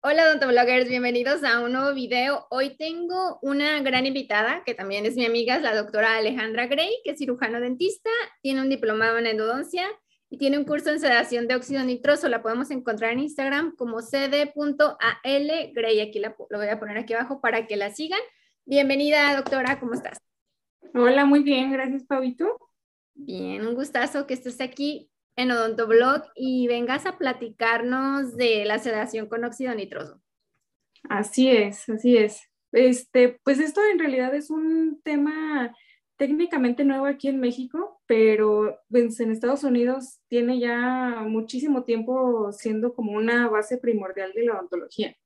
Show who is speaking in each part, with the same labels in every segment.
Speaker 1: Hola odontobloggers, bienvenidos a un nuevo video. Hoy tengo una gran invitada que también es mi amiga, es la doctora Alejandra Gray, que es cirujano dentista, tiene un diplomado en endodoncia y tiene un curso en sedación de óxido nitroso. La podemos encontrar en Instagram como cd.algray. Aquí la, lo voy a poner aquí abajo para que la sigan. Bienvenida, doctora, ¿cómo estás?
Speaker 2: Hola, muy bien, gracias, Pabito.
Speaker 1: Bien, un gustazo que estés aquí en Odontoblog y vengas a platicarnos de la sedación con óxido nitroso.
Speaker 2: Así es, así es. Este, pues esto en realidad es un tema técnicamente nuevo aquí en México, pero pues, en Estados Unidos tiene ya muchísimo tiempo siendo como una base primordial de la odontología.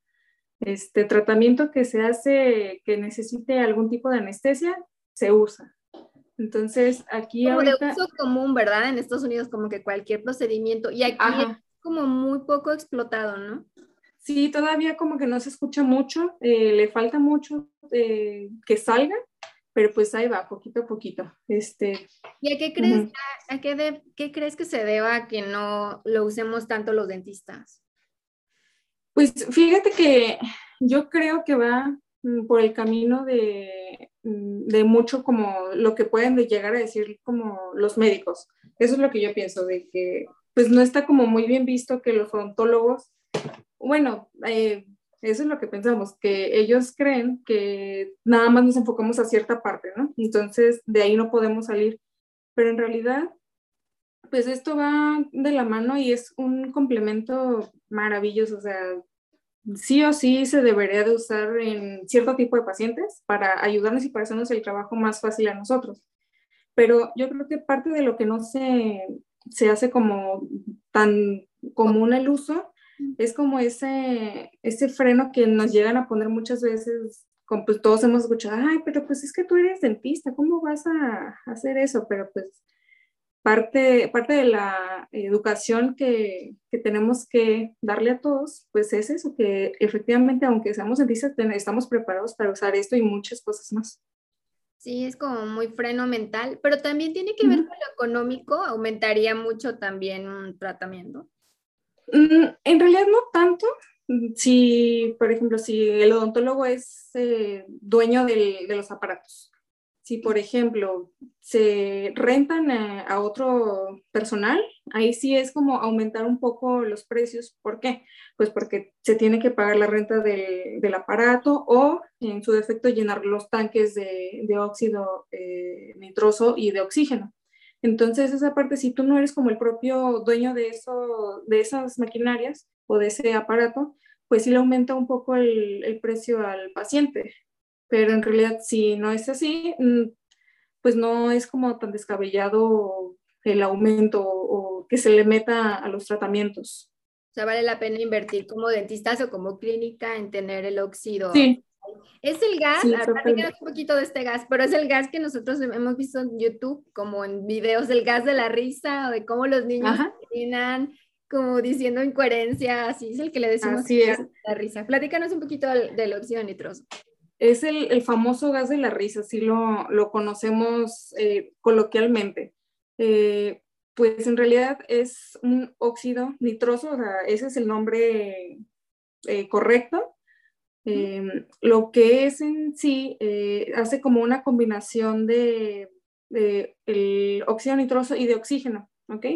Speaker 2: Este tratamiento que se hace que necesite algún tipo de anestesia se usa. Entonces, aquí
Speaker 1: como de uso común, ¿verdad? En Estados Unidos, como que cualquier procedimiento. Y aquí es como muy poco explotado, ¿no?
Speaker 2: Sí, todavía como que no se escucha mucho, eh, le falta mucho eh, que salga, pero pues ahí va, poquito a poquito. Este,
Speaker 1: ¿Y a qué crees, a, qué, qué crees que se deba que no lo usemos tanto los dentistas?
Speaker 2: Pues fíjate que yo creo que va Mm, por el camino de, de, mucho como lo que pueden llegar a decir como los médicos. Eso es lo que yo pienso, de que pues no está como muy bien visto que los odontólogos, bueno, eh, eso es lo que pensamos, que ellos creen que nada más nos enfocamos a cierta parte, ¿no? Entonces de ahí no podemos salir. Pero en realidad, pues esto va de la mano y es un complemento maravilloso, o sea, sí o sí se debería de usar en cierto tipo de pacientes para ayudarnos y para hacernos el trabajo más fácil a nosotros. Pero yo creo que parte de lo que no se, se hace como tan común el uso es como ese, ese freno que nos llegan a poner muchas veces, como pues todos hemos escuchado, ay, pero pues es que tú eres dentista, ¿cómo vas a hacer eso? Pero pues parte, parte de la educación que, que, tenemos que darle a todos, pues es eso, que efectivamente, aunque seamos dentistas, estamos preparados para usar esto y muchas cosas más.
Speaker 1: Sí, es como muy freno mental, pero también tiene que ver con lo económico, aumentaría mucho también un tratamiento.
Speaker 2: Mm, en realidad no tanto. Si, por ejemplo, si el odontólogo es eh, dueño de los aparatos, si, por ejemplo, se rentan a, otro personal, ahí sí es como aumentar un poco los precios. ¿Por qué? Pues porque se tiene que pagar la renta del, aparato o, en su defecto, llenar los tanques de, óxido eh, nitroso y de oxígeno. Entonces, esa parte, si tú no eres como el propio dueño de, eso, de esas maquinarias o de ese aparato, pues sí le aumenta un poco el, el precio al paciente pero en realidad si no es así, mm, pues no es como tan descabellado el aumento o que se le meta a los tratamientos.
Speaker 1: O sea, vale la pena invertir como dentistas o como clínica en tener el óxido.
Speaker 2: Sí.
Speaker 1: Es el gas, sí, un poquito de este gas, pero es el gas que nosotros hemos visto en YouTube, como en videos del gas de la risa o de cómo los niños terminan como diciendo incoherencia, así es el que le decimos
Speaker 2: así es.
Speaker 1: la risa. Platícanos un poquito del, del óxido nitroso
Speaker 2: es el, famoso gas de la risa, así lo, conocemos eh, coloquialmente. Eh, pues en realidad es un óxido nitroso, o sea, ese es el nombre eh, correcto. Em, lo que es en sí hace como una combinación de, el óxido nitroso y de oxígeno, ¿ok?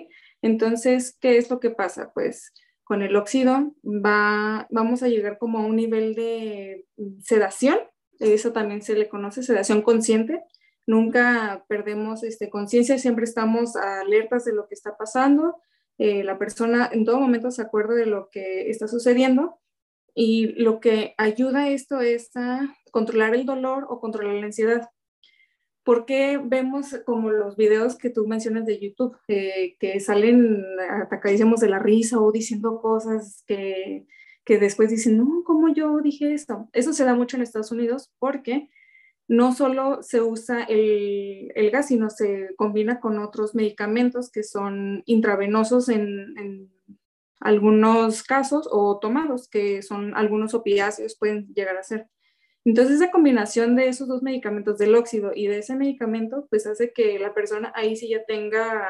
Speaker 2: Entonces, ¿qué es lo que pasa? Pues con el óxido va, vamos a llegar como a un nivel de sedación eso también se le conoce sedación consciente. Nunca perdemos este, conciencia, siempre estamos alertas de lo que está pasando. Eh, la persona en todo momento se acuerda de lo que está sucediendo y lo que ayuda esto es a controlar el dolor o controlar la ansiedad. ¿Por qué vemos como los videos que tú mencionas de YouTube, eh, que salen atacadísimos de la risa o diciendo cosas que que después dicen, no, ¿cómo yo dije esto? Eso se da mucho en Estados Unidos porque no solo se usa el, gas, sino se combina con otros medicamentos que son intravenosos en, algunos casos o tomados, que son algunos opiáceos, pueden llegar a ser. Entonces, esa combinación de esos dos medicamentos, del óxido y de ese medicamento, pues hace que la persona ahí sí ya tenga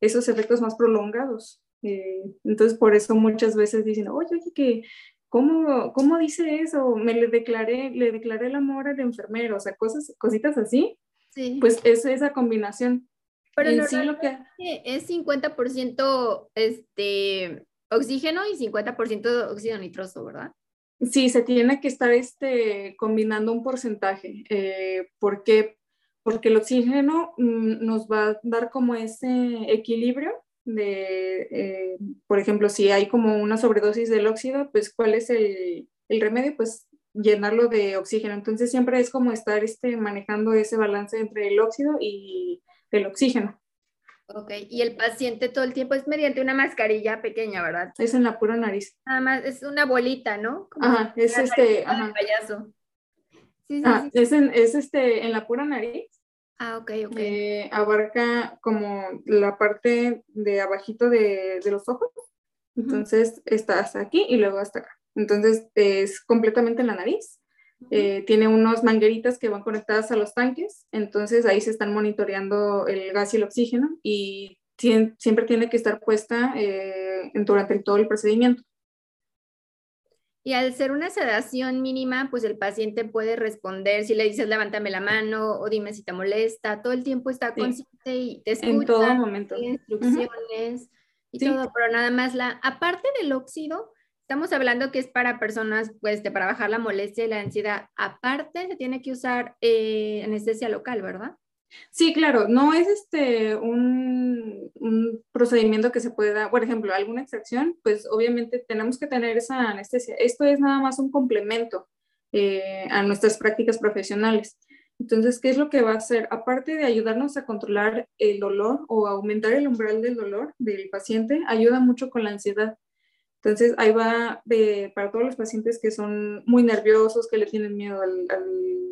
Speaker 2: esos efectos más prolongados. Eh, entonces, por eso muchas veces dicen, oye, oye, que ¿cómo, cómo dice eso? Me le declaré, le declaré el amor al enfermero, o sea, cosas, cositas así. Sí. Pues es esa combinación.
Speaker 1: Pero en sí lo que... es 50% este, oxígeno y 50% óxido nitroso, ¿verdad?
Speaker 2: Sí, se tiene que estar este, combinando un porcentaje. Eh, ¿Por qué? Porque el oxígeno mm, nos va a dar como ese equilibrio de, eh, por ejemplo, si hay como una sobredosis del óxido, pues ¿cuál es el, el, remedio? Pues llenarlo de oxígeno. Entonces siempre es como estar este, manejando ese balance entre el óxido y el oxígeno.
Speaker 1: Ok, y el paciente todo el tiempo es mediante una mascarilla pequeña, ¿verdad?
Speaker 2: Es en la pura nariz.
Speaker 1: Nada más, es una bolita, ¿no?
Speaker 2: ajá, es este, ajá. Payaso. Sí, sí, ah, Es, en, es este, en la pura nariz.
Speaker 1: Ah, ok, ok.
Speaker 2: Eh, abarca como la parte de abajito de, de los ojos. Entonces está hasta aquí y luego hasta acá. Entonces es completamente en la nariz. Eh, tiene unos mangueritas que van conectadas a los tanques, entonces ahí se están monitoreando el gas y el oxígeno y siempre tiene que estar puesta eh, durante todo el procedimiento.
Speaker 1: Y al ser una sedación mínima, pues el paciente puede responder si le dices levántame la mano o dime si te molesta, todo el tiempo está consciente y te escucha.
Speaker 2: En todo momento.
Speaker 1: Instrucciones y todo, pero nada más la, aparte del óxido, Estamos hablando que es para personas, pues, para bajar la molestia y la ansiedad. Aparte, se tiene que usar eh, anestesia local, ¿verdad?
Speaker 2: Sí, claro, no es este un, procedimiento que se pueda, por ejemplo, alguna extracción, pues obviamente tenemos que tener esa anestesia. Esto es nada más un complemento eh, a nuestras prácticas profesionales. Entonces, ¿qué es lo que va a hacer? Aparte de ayudarnos a controlar el dolor o aumentar el umbral del dolor del paciente, ayuda mucho con la ansiedad. Entonces, ahí va para todos los pacientes que son muy nerviosos, que le tienen miedo al,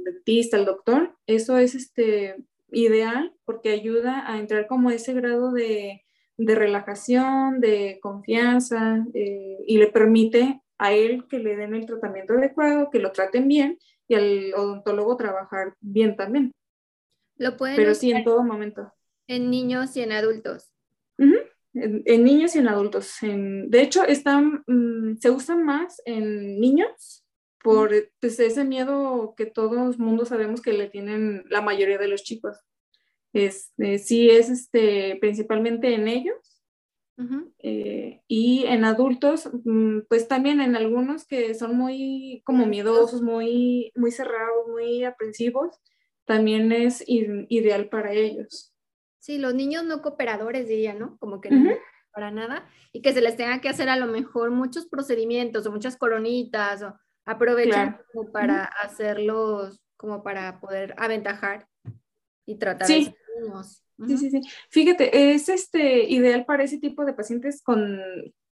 Speaker 2: dentista, al doctor, eso es este, ideal porque ayuda a entrar como ese grado de, relajación, de confianza eh, y le permite a él que le den el tratamiento adecuado, que lo traten bien y al odontólogo trabajar bien también.
Speaker 1: Lo pueden
Speaker 2: Pero sí, en todo momento.
Speaker 1: En niños y en adultos
Speaker 2: en, niños y en adultos. de hecho, están, mm, se usa más en niños por pues, ese miedo que todos mundo sabemos que le tienen la mayoría de los chicos. Este, sí es este, principalmente en ellos. Eh, y en adultos, mm, pues también en algunos que son muy como miedosos, muy, muy cerrados, muy aprensivos, también es ideal para ellos.
Speaker 1: Sí, los niños no cooperadores, diría, ¿no? Como que no para nada y que se les tenga que hacer a lo mejor muchos procedimientos o muchas coronitas o aprovechar como para hacerlos, como para poder aventajar y tratar
Speaker 2: sí. a niños. Sí, sí, sí. Fíjate, es este ideal para ese tipo de pacientes con,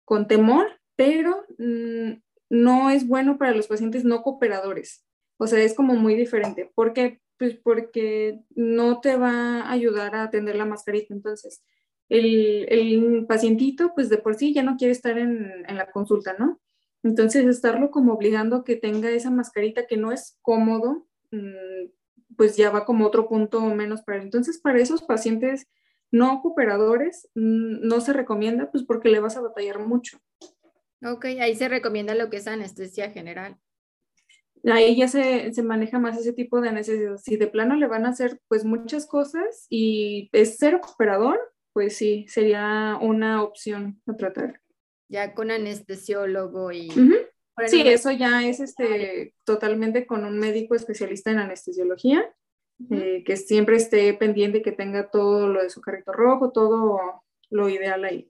Speaker 2: con temor, pero mm, no es bueno para los pacientes no cooperadores. O sea, es como muy diferente. ¿Por qué? Pues porque no te va a ayudar a atender la mascarita. Entonces, el, el pacientito, pues de por sí ya no quiere estar en, en, la consulta, ¿no? Entonces, estarlo como obligando a que tenga esa mascarita que no es cómodo, mm, pues ya va como otro punto menos para él. Entonces, para esos pacientes no cooperadores, mm, no se recomienda, pues porque le vas a batallar mucho.
Speaker 1: Ok, ahí se recomienda lo que es anestesia general
Speaker 2: ahí ya se, se, maneja más ese tipo de necesidades. Si de plano le van a hacer pues muchas cosas y es ser operador, pues sí, sería una opción a tratar.
Speaker 1: Ya con anestesiólogo y...
Speaker 2: Sí, eso ya es este, totalmente con un médico especialista en anestesiología, eh, que siempre esté pendiente que tenga todo lo de su carrito rojo, todo lo ideal ahí.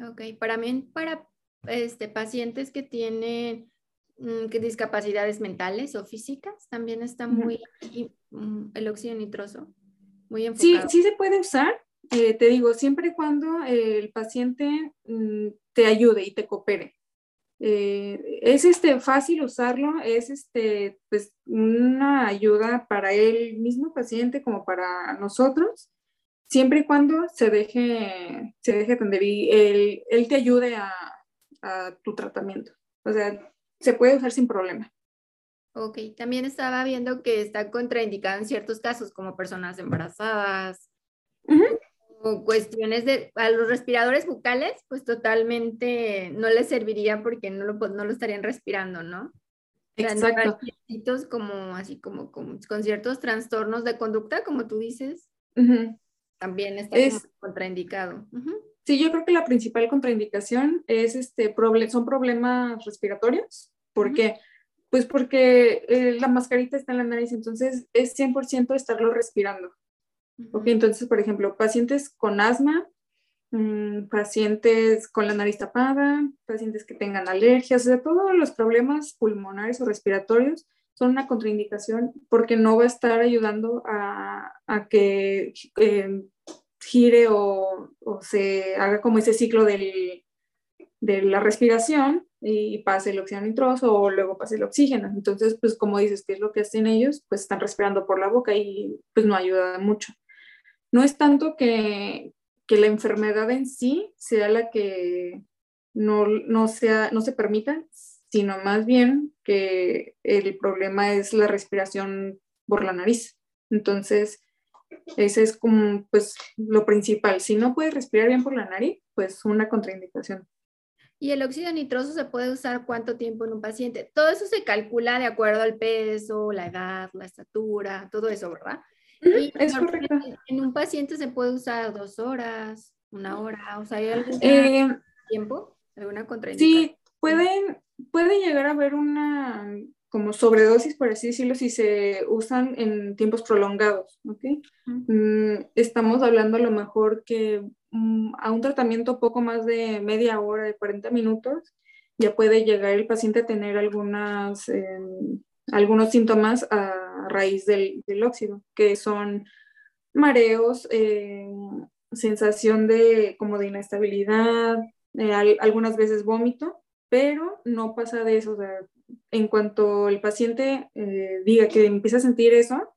Speaker 1: Ok, para mí, para este, pacientes que tienen Mm, que discapacidades mentales o físicas también está muy mm, el óxido nitroso muy enfocado.
Speaker 2: Sí, sí se puede usar. Eh, te digo, siempre y cuando el paciente mm, te ayude y te coopere. Eh, es este, fácil usarlo, es este, pues, una ayuda para el mismo paciente como para nosotros, siempre y cuando se deje, se deje atender y él, él te ayude a, a tu tratamiento. O sea, se puede usar sin problema.
Speaker 1: Ok, también estaba viendo que está contraindicada en ciertos casos, como personas embarazadas, O cuestiones de, a los respiradores bucales, pues totalmente no les serviría porque no lo, no lo estarían respirando, ¿no? Exacto. como así como, con ciertos trastornos de conducta, como tú dices, también está contraindicado.
Speaker 2: Sí, yo creo que la principal contraindicación es este son problemas respiratorios. ¿Por qué? Pues porque eh, la mascarita está en la nariz, entonces es 100% estarlo respirando. Entonces, por ejemplo, pacientes con asma, Mm, pacientes con la nariz tapada, pacientes que tengan alergias, o sea, todos los problemas pulmonares o respiratorios son una contraindicación porque no va a estar ayudando a, que eh, gire o, se haga como ese ciclo de la respiración y pase el oxígeno nitroso o luego pase el oxígeno. Entonces, pues como dices, ¿qué es lo que hacen ellos? Pues están respirando por la boca y pues no ayuda mucho. No es tanto que, que la enfermedad en sí sea la que no, sea, no se permita, sino más bien que el problema es la respiración por la nariz. Entonces, ese es como pues lo principal. Si no puedes respirar bien por la nariz, pues una contraindicación.
Speaker 1: ¿Y el óxido nitroso se puede usar cuánto tiempo en un paciente? Todo eso se calcula de acuerdo al peso, la edad, la estatura, todo eso, ¿verdad?
Speaker 2: Es correcto.
Speaker 1: En un paciente se puede usar dos horas, una hora, o sea, ¿hay algún eh, tiempo? ¿Alguna contraindicación?
Speaker 2: Sí, pueden, puede llegar a haber una como sobredosis, por así decirlo, si se usan en tiempos prolongados, ¿ok? Mm, estamos hablando a lo mejor que mm, a un tratamiento poco más de media hora, de 40 minutos, ya puede llegar el paciente a tener algunas, em, algunos síntomas a raíz del, óxido, que son mareos, eh, sensación de como de inestabilidad, eh, algunas veces vómito, pero no pasa de eso. en cuanto el paciente eh, diga que empieza a sentir eso,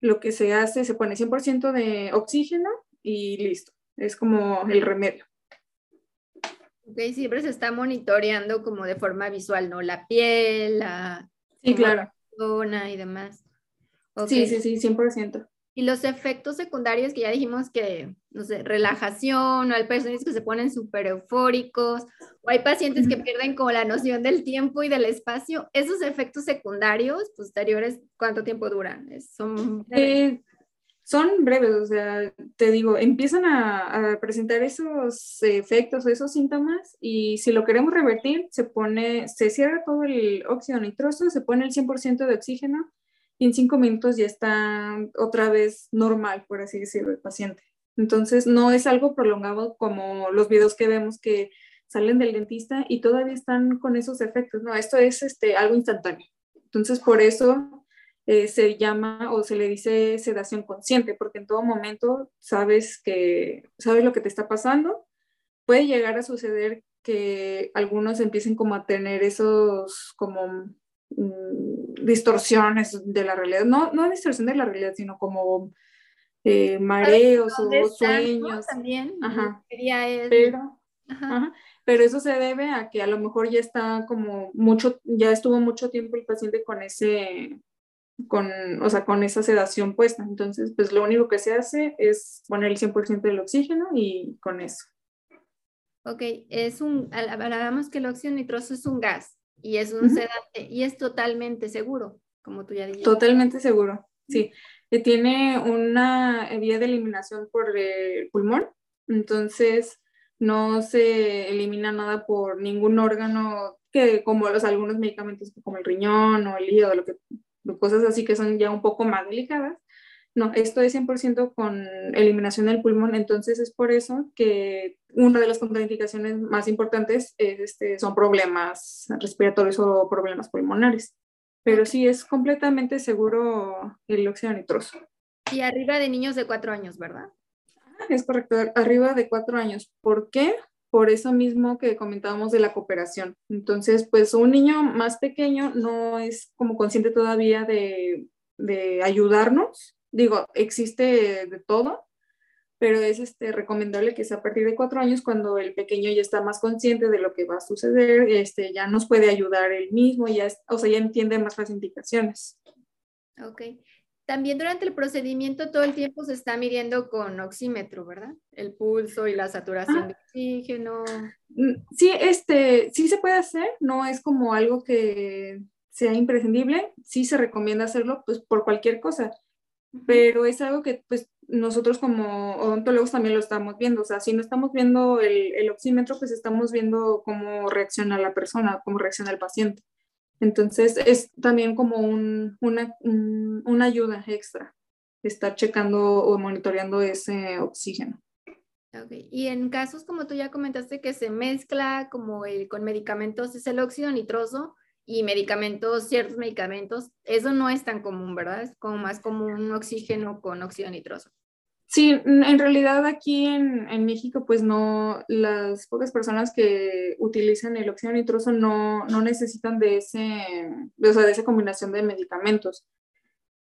Speaker 2: lo que se hace, se pone 100% de oxígeno y listo. Es como el remedio.
Speaker 1: Ok, siempre se está monitoreando como de forma visual, ¿no? La piel, la...
Speaker 2: Sí, claro.
Speaker 1: zona y demás.
Speaker 2: Sí, sí, sí, 100%.
Speaker 1: Y los efectos secundarios que ya dijimos que, no sé, relajación, o hay pacientes que se ponen súper eufóricos, o hay pacientes que pierden como la noción del tiempo y del espacio. ¿Esos efectos secundarios posteriores cuánto tiempo duran? ¿Son
Speaker 2: breves? Eh, son breves, o sea, te digo, empiezan a, a presentar esos efectos, esos síntomas, y si lo queremos revertir, se pone, se cierra todo el óxido nitroso, se pone el 100% de oxígeno, y en cinco minutos ya está otra vez normal, por así decirlo, el paciente. Entonces, no es algo prolongado como los videos que vemos que salen del dentista y todavía están con esos efectos. No, esto es este, algo instantáneo. Entonces, por eso eh, se llama o se le dice sedación consciente, porque en todo momento sabes que sabes lo que te está pasando. Puede llegar a suceder que algunos empiecen como a tener esos como Mm, distorsiones de la realidad, no, no distorsión de la realidad, sino como eh, mareos o sueños.
Speaker 1: También.
Speaker 2: Pero, pero eso se debe a que a lo mejor ya está como mucho, ya estuvo mucho tiempo el paciente con ese, con, o sea, con esa sedación puesta. Entonces, pues lo único que se hace es poner el 100% del oxígeno y con eso.
Speaker 1: Ok, es un, hablábamos que el óxido nitroso es un gas y es un sedante y es totalmente seguro, como tú ya dijiste.
Speaker 2: Totalmente seguro, sí. Tiene una vía de eliminación por el pulmón, entonces no se elimina nada por ningún órgano que como los algunos medicamentos como el riñón o el hígado, lo que, cosas así que son ya un poco más delicadas. No, esto es 100% con eliminación del pulmón, entonces es por eso que una de las contraindicaciones más importantes es, este, son problemas respiratorios o problemas pulmonares. Pero sí es completamente seguro el óxido nitroso.
Speaker 1: Y arriba de niños de cuatro años, ¿verdad?
Speaker 2: Es correcto, arriba de cuatro años. ¿Por qué? Por eso mismo que comentábamos de la cooperación. Entonces, pues un niño más pequeño no es como consciente todavía de, de ayudarnos Digo, existe de todo, pero es este, recomendable que sea a partir de cuatro años cuando el pequeño ya está más consciente de lo que va a suceder, este, ya nos puede ayudar él mismo, ya, o sea, ya entiende más las indicaciones.
Speaker 1: Ok. también durante el procedimiento todo el tiempo se está midiendo con oxímetro, ¿verdad? El pulso y la saturación de oxígeno.
Speaker 2: Mm, sí, este, sí se puede hacer, no es como algo que sea imprescindible, sí se recomienda hacerlo pues por cualquier cosa, pero es algo que pues nosotros como odontólogos también lo estamos viendo, o sea, si no estamos viendo el, el oxímetro, pues estamos viendo cómo reacciona la persona, cómo reacciona el paciente. Entonces es también como un, una, una ayuda extra estar checando o monitoreando ese oxígeno.
Speaker 1: Okay. Y en casos como tú ya comentaste que se mezcla como el, con medicamentos, es el óxido nitroso y medicamentos, ciertos medicamentos, eso no es tan común, ¿verdad? Es como más común oxígeno con óxido nitroso.
Speaker 2: Sí, en realidad aquí en, en, México, pues no, las pocas personas que utilizan el óxido nitroso no, no necesitan de, ese, o sea, de esa combinación de medicamentos.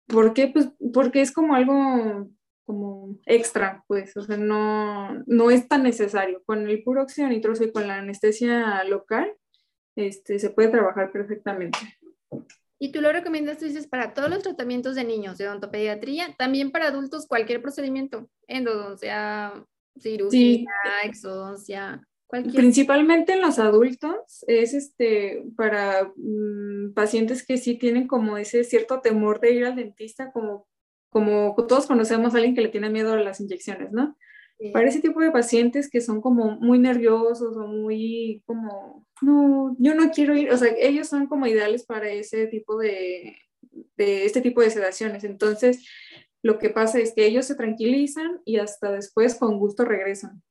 Speaker 2: ¿Por qué? Pues porque es como algo como extra, pues, o sea, no, no es tan necesario. Con el puro óxido nitroso y con la anestesia local, este, se puede trabajar perfectamente.
Speaker 1: Y tú lo recomiendas, tú dices, para todos los tratamientos de niños de odontopediatría, también para adultos cualquier procedimiento, endodoncia, cirugía, exodoncia,
Speaker 2: cualquier. Principalmente en los adultos es este para mm, pacientes que sí tienen como ese cierto temor de ir al dentista, como como todos conocemos a alguien que le tiene miedo a las inyecciones, ¿no? Para ese tipo de pacientes que son como muy nerviosos o muy como, no, yo no quiero ir, o sea, ellos son como ideales para ese tipo de, de este tipo de sedaciones. Entonces, lo que pasa es que ellos se tranquilizan y hasta después con gusto regresan.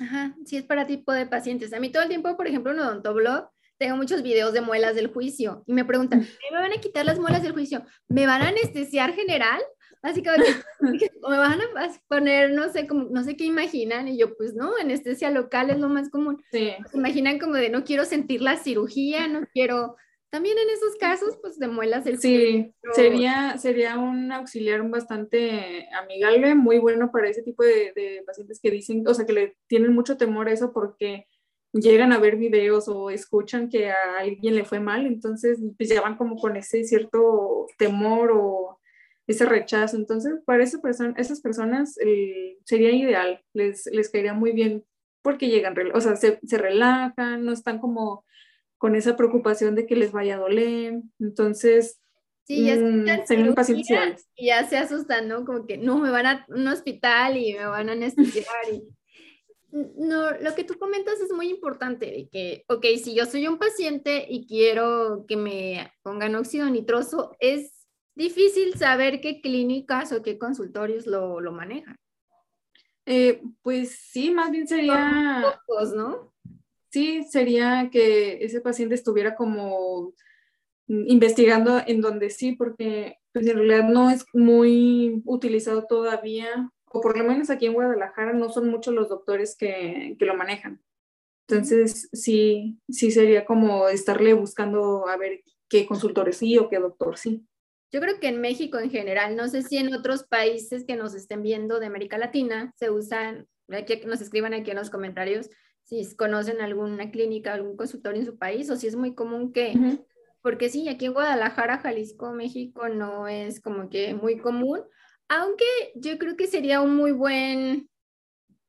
Speaker 1: Ajá, sí es para tipo de pacientes. A mí todo el tiempo, por ejemplo, en Odontoblog, tengo muchos videos de muelas del juicio y me preguntan, ¿me van a quitar las muelas del juicio? ¿Me van a anestesiar general? Así que, o me van a poner, no sé, como, no sé qué imaginan, y yo, pues no, anestesia local es lo más común. Sí. imaginan como de no quiero sentir la cirugía, no quiero. También en esos casos, pues de muelas el
Speaker 2: Sí, sería, sería un auxiliar bastante amigable, muy bueno para ese tipo de, de pacientes que dicen, o sea, que le tienen mucho temor a eso porque llegan a ver videos o escuchan que a alguien le fue mal, entonces pues ya van como con ese cierto temor o ese rechazo. Entonces, para esa persona, esas personas eh, sería ideal, les, les caería muy bien porque llegan, o sea, se, se, relajan, no están como con esa preocupación de que les vaya a doler. Entonces,
Speaker 1: sí, ya mm, pacientes Y ya se asustan, ¿no? Como que no, me van a un hospital y me van a anestesiar. y... No, lo que tú comentas es muy importante, de que, ok, si yo soy un paciente y quiero que me pongan óxido nitroso, es difícil saber qué clínicas o qué consultorios lo, lo manejan.
Speaker 2: Eh, pues sí, más bien sería...
Speaker 1: Pocos, ¿no?
Speaker 2: Sí, sería que ese paciente estuviera como investigando en donde sí, porque pues en realidad no es muy utilizado todavía, o por lo menos aquí en Guadalajara no son muchos los doctores que, que lo manejan. Entonces, sí, sí sería como estarle buscando a ver qué consultores sí o qué doctor sí.
Speaker 1: Yo creo que en México en general, no sé si en otros países que nos estén viendo de América Latina se usan, que nos escriban aquí en los comentarios si conocen alguna clínica, algún consultorio en su país o si es muy común que, porque sí, aquí en Guadalajara, Jalisco, México no es como que muy común, aunque yo creo que sería un muy buen,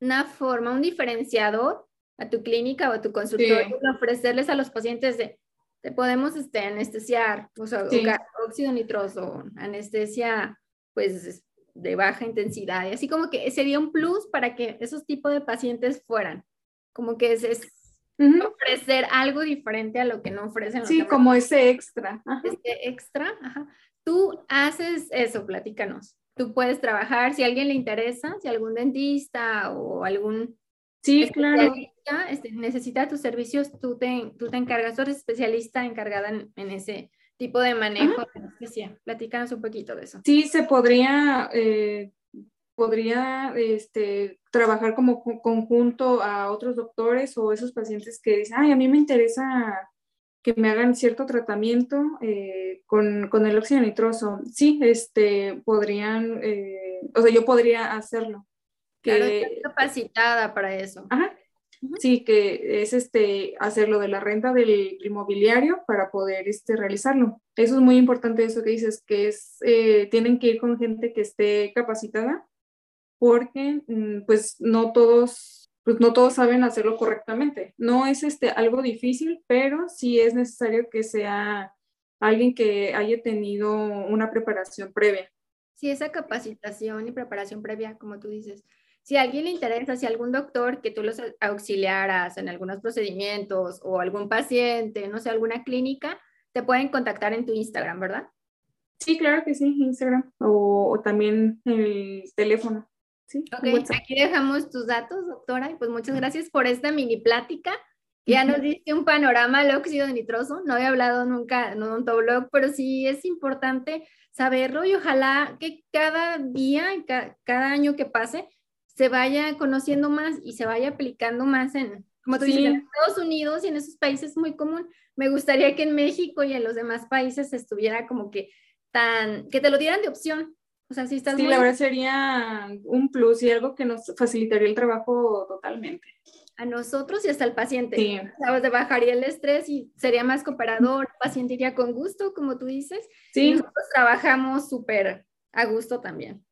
Speaker 1: una forma, un diferenciador a tu clínica o a tu consultorio, ofrecerles a los pacientes de, te podemos este, anestesiar, o sea, óxido nitroso, anestesia pues de baja intensidad, y así como que sería un plus para que esos tipos de pacientes fueran, como que es, ofrecer algo diferente a lo que no ofrecen
Speaker 2: los Sí, como ese extra.
Speaker 1: Ese extra, ajá. Tú haces eso, platícanos. Tú puedes trabajar, si a alguien le interesa, si algún dentista o algún
Speaker 2: Sí, claro.
Speaker 1: Este, necesita tus servicios, tú te, tú te encargas, tú eres especialista encargada en, ese tipo de manejo de anestesia. Platícanos un poquito de eso.
Speaker 2: Sí, se podría, eh, podría este, trabajar como conjunto a otros doctores o esos pacientes que dicen, ay, a mí me interesa que me hagan cierto tratamiento eh, con, con, el óxido nitroso. Sí, este, podrían, eh, o sea, yo podría hacerlo
Speaker 1: Claro, capacitada para eso.
Speaker 2: Ajá. Sí, que es este, hacer lo de la renta del inmobiliario para poder este, realizarlo. Eso es muy importante, eso que dices, que es, eh, tienen que ir con gente que esté capacitada, porque mm, pues no todos, pues no todos saben hacerlo correctamente. No es este, algo difícil, pero sí es necesario que sea alguien que haya tenido una preparación previa.
Speaker 1: Sí, esa capacitación y preparación previa, como tú dices si a alguien le interesa, si algún doctor que tú los auxiliaras en algunos procedimientos o algún paciente, no sé, alguna clínica, te pueden contactar en tu Instagram, ¿verdad?
Speaker 2: Sí, claro que sí, Instagram o, también el teléfono. Sí,
Speaker 1: ok, aquí dejamos tus datos, doctora, y pues muchas gracias por esta mini plática. Ya nos diste un panorama del óxido nitroso. No había hablado nunca en un blog, pero sí es importante saberlo y ojalá que cada día, cada año que pase, se vaya conociendo más y se vaya aplicando más en, como tú dices, en Estados Unidos y en esos países es muy común. Me gustaría que en México y en los demás países estuviera como que tan, que te lo dieran de opción. O sea, si estás
Speaker 2: Sí, la verdad sería un plus y algo que nos facilitaría el trabajo totalmente.
Speaker 1: A nosotros y hasta al paciente. Sí. Sabes, de bajaría el estrés y sería más cooperador, el paciente iría con gusto, como tú dices. Sí. Y nosotros trabajamos súper a gusto también.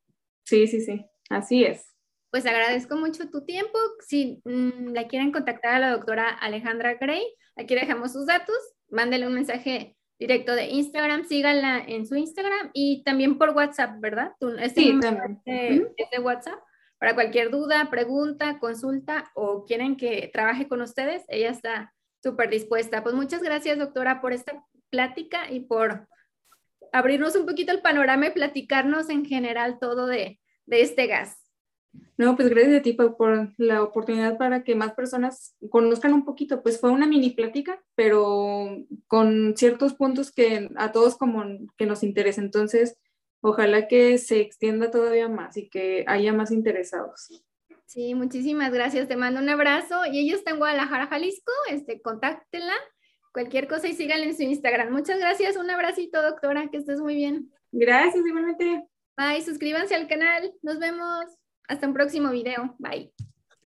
Speaker 2: Sí, sí, sí, así es
Speaker 1: pues agradezco mucho tu tiempo. Si mm, la quieren contactar a la doctora Alejandra Gray, aquí dejamos sus datos, mándele un mensaje directo de Instagram, síganla en su Instagram y también por WhatsApp, ¿verdad?
Speaker 2: Este sí, también.
Speaker 1: Es de, WhatsApp. Para cualquier duda, pregunta, consulta o quieren que trabaje con ustedes, ella está súper dispuesta. Pues muchas gracias, doctora, por esta plática y por abrirnos un poquito el panorama y platicarnos en general todo de, de este gas.
Speaker 2: No, pues gracias a ti por, la oportunidad para que más personas conozcan un poquito. Pues fue una mini plática, pero con ciertos puntos que a todos como que nos interesa. Entonces, ojalá que se extienda todavía más y que haya más interesados.
Speaker 1: Sí, muchísimas gracias. Te mando un abrazo. Y ella está en Guadalajara, Jalisco. Este, contáctela. Cualquier cosa y síganla en su Instagram. Muchas gracias. Un abracito, doctora. Que estés muy bien.
Speaker 2: Gracias, igualmente.
Speaker 1: Bye. Suscríbanse al canal. Nos vemos. Hasta un próximo video. Bye.